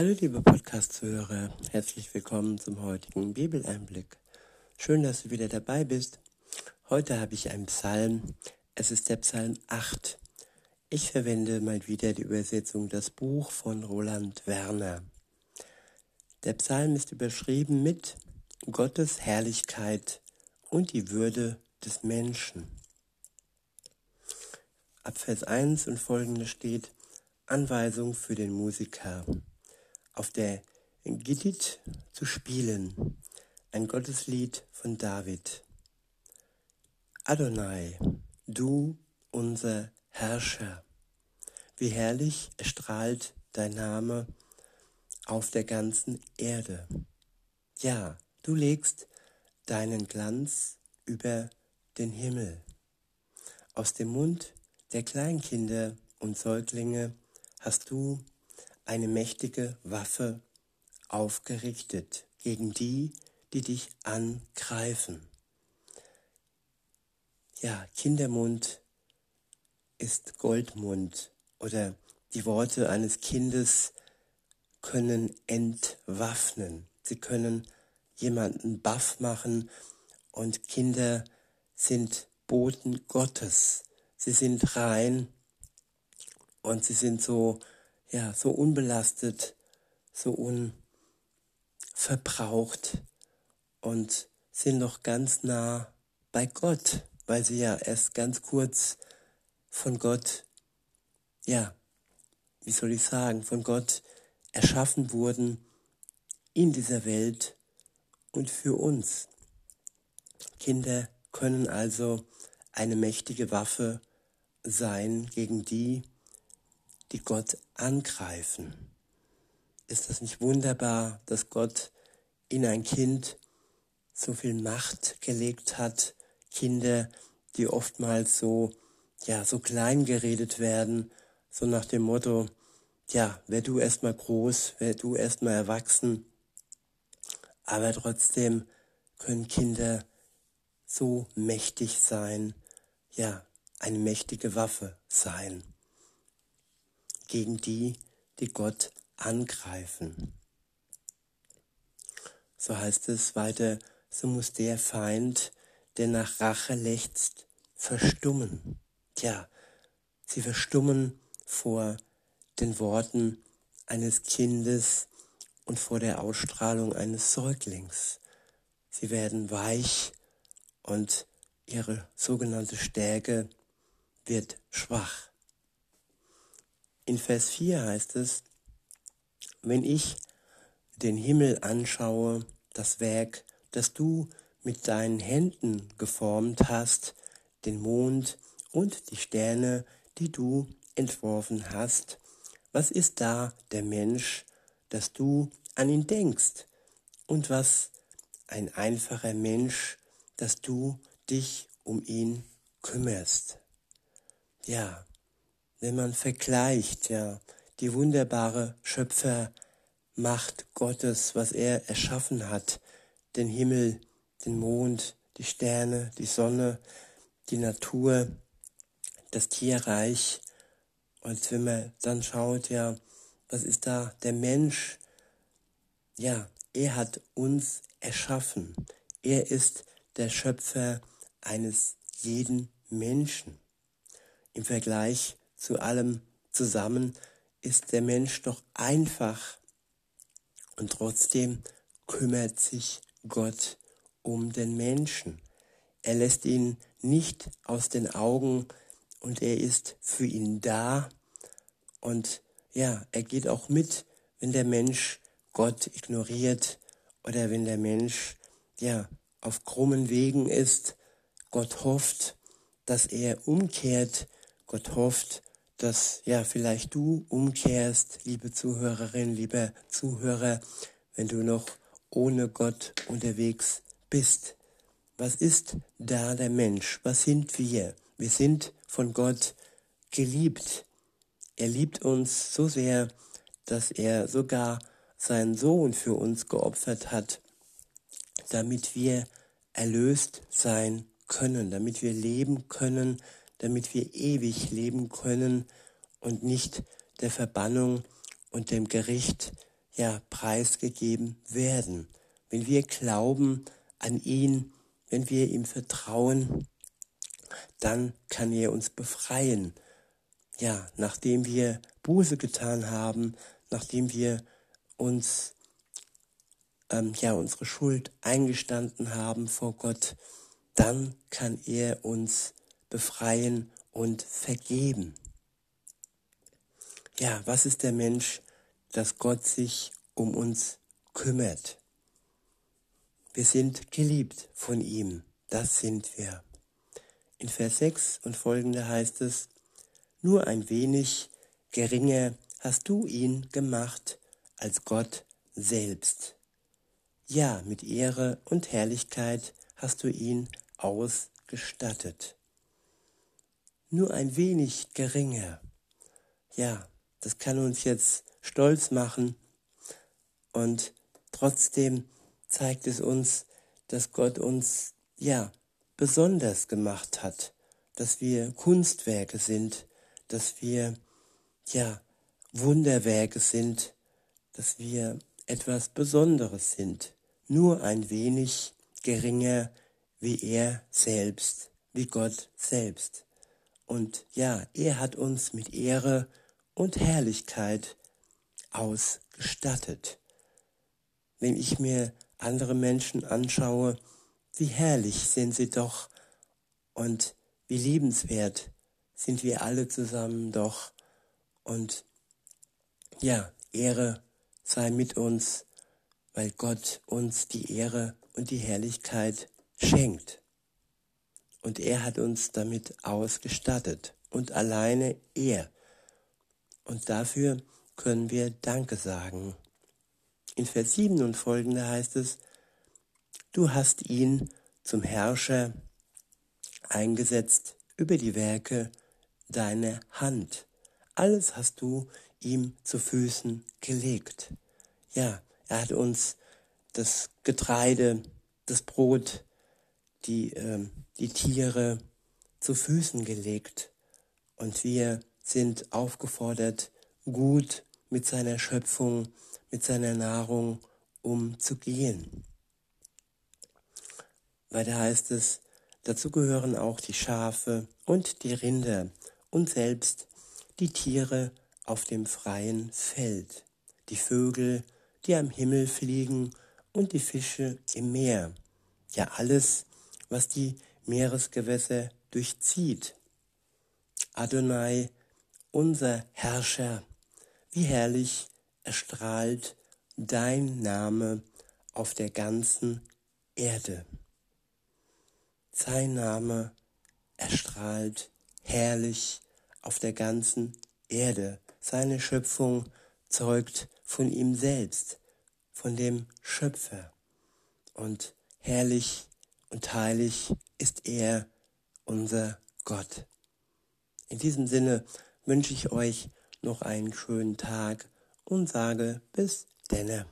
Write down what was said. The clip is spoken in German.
Hallo liebe Podcast-Zuhörer, herzlich willkommen zum heutigen Bibeleinblick. Schön, dass du wieder dabei bist. Heute habe ich einen Psalm. Es ist der Psalm 8. Ich verwende mal wieder die Übersetzung Das Buch von Roland Werner. Der Psalm ist überschrieben mit Gottes Herrlichkeit und die Würde des Menschen. Ab Vers 1 und folgende steht Anweisung für den Musiker auf der Gittit zu spielen. Ein Gotteslied von David. Adonai, du unser Herrscher, wie herrlich erstrahlt dein Name auf der ganzen Erde. Ja, du legst deinen Glanz über den Himmel. Aus dem Mund der Kleinkinder und Säuglinge hast du eine mächtige Waffe aufgerichtet gegen die, die dich angreifen. Ja, Kindermund ist Goldmund oder die Worte eines Kindes können entwaffnen. Sie können jemanden baff machen und Kinder sind Boten Gottes. Sie sind rein und sie sind so ja, so unbelastet, so unverbraucht und sind noch ganz nah bei Gott, weil sie ja erst ganz kurz von Gott, ja, wie soll ich sagen, von Gott erschaffen wurden in dieser Welt und für uns. Kinder können also eine mächtige Waffe sein gegen die, die Gott angreifen. Ist das nicht wunderbar, dass Gott in ein Kind so viel Macht gelegt hat? Kinder, die oftmals so, ja, so klein geredet werden, so nach dem Motto, ja, wär du erstmal groß, wär du erstmal erwachsen. Aber trotzdem können Kinder so mächtig sein, ja, eine mächtige Waffe sein gegen die, die Gott angreifen. So heißt es weiter, so muss der Feind, der nach Rache lechzt, verstummen. Tja, sie verstummen vor den Worten eines Kindes und vor der Ausstrahlung eines Säuglings. Sie werden weich und ihre sogenannte Stärke wird schwach. In Vers 4 heißt es, wenn ich den Himmel anschaue, das Werk, das du mit deinen Händen geformt hast, den Mond und die Sterne, die du entworfen hast, was ist da der Mensch, dass du an ihn denkst? Und was ein einfacher Mensch, dass du dich um ihn kümmerst? Ja, wenn man vergleicht, ja, die wunderbare Schöpfermacht Gottes, was er erschaffen hat, den Himmel, den Mond, die Sterne, die Sonne, die Natur, das Tierreich. Und wenn man dann schaut, ja, was ist da der Mensch? Ja, er hat uns erschaffen. Er ist der Schöpfer eines jeden Menschen. Im Vergleich zu allem zusammen ist der Mensch doch einfach und trotzdem kümmert sich Gott um den Menschen. Er lässt ihn nicht aus den Augen und er ist für ihn da und ja, er geht auch mit, wenn der Mensch Gott ignoriert oder wenn der Mensch ja auf krummen Wegen ist. Gott hofft, dass er umkehrt. Gott hofft, dass ja vielleicht du umkehrst, liebe Zuhörerin, lieber Zuhörer, wenn du noch ohne Gott unterwegs bist. Was ist da der Mensch? Was sind wir? Wir sind von Gott geliebt. Er liebt uns so sehr, dass er sogar seinen Sohn für uns geopfert hat, damit wir erlöst sein können, damit wir leben können, damit wir ewig leben können und nicht der Verbannung und dem Gericht ja preisgegeben werden. Wenn wir glauben an ihn, wenn wir ihm vertrauen, dann kann er uns befreien. Ja, nachdem wir Buße getan haben, nachdem wir uns ähm, ja unsere Schuld eingestanden haben vor Gott, dann kann er uns befreien und vergeben. Ja, was ist der Mensch, dass Gott sich um uns kümmert? Wir sind geliebt von ihm, das sind wir. In Vers 6 und folgende heißt es, nur ein wenig geringer hast du ihn gemacht als Gott selbst. Ja, mit Ehre und Herrlichkeit hast du ihn ausgestattet. Nur ein wenig geringer. Ja, das kann uns jetzt stolz machen und trotzdem zeigt es uns, dass Gott uns, ja, besonders gemacht hat, dass wir Kunstwerke sind, dass wir, ja, Wunderwerke sind, dass wir etwas Besonderes sind, nur ein wenig geringer wie er selbst, wie Gott selbst. Und ja, er hat uns mit Ehre und Herrlichkeit ausgestattet. Wenn ich mir andere Menschen anschaue, wie herrlich sind sie doch und wie liebenswert sind wir alle zusammen doch. Und ja, Ehre sei mit uns, weil Gott uns die Ehre und die Herrlichkeit schenkt. Und er hat uns damit ausgestattet und alleine er. Und dafür können wir Danke sagen. In Vers 7 und folgende heißt es, du hast ihn zum Herrscher eingesetzt über die Werke deiner Hand. Alles hast du ihm zu Füßen gelegt. Ja, er hat uns das Getreide, das Brot, die, äh, die Tiere zu Füßen gelegt. Und wir sind aufgefordert, gut mit seiner Schöpfung, mit seiner Nahrung umzugehen. Weiter heißt es, dazu gehören auch die Schafe und die Rinder und selbst die Tiere auf dem freien Feld, die Vögel, die am Himmel fliegen und die Fische im Meer, ja alles, was die Meeresgewässer durchzieht. Adonai, unser Herrscher, wie herrlich erstrahlt dein Name auf der ganzen Erde. Sein Name erstrahlt herrlich auf der ganzen Erde. Seine Schöpfung zeugt von ihm selbst, von dem Schöpfer. Und herrlich und heilig ist er, unser Gott. In diesem Sinne wünsche ich euch noch einen schönen Tag und sage bis denne.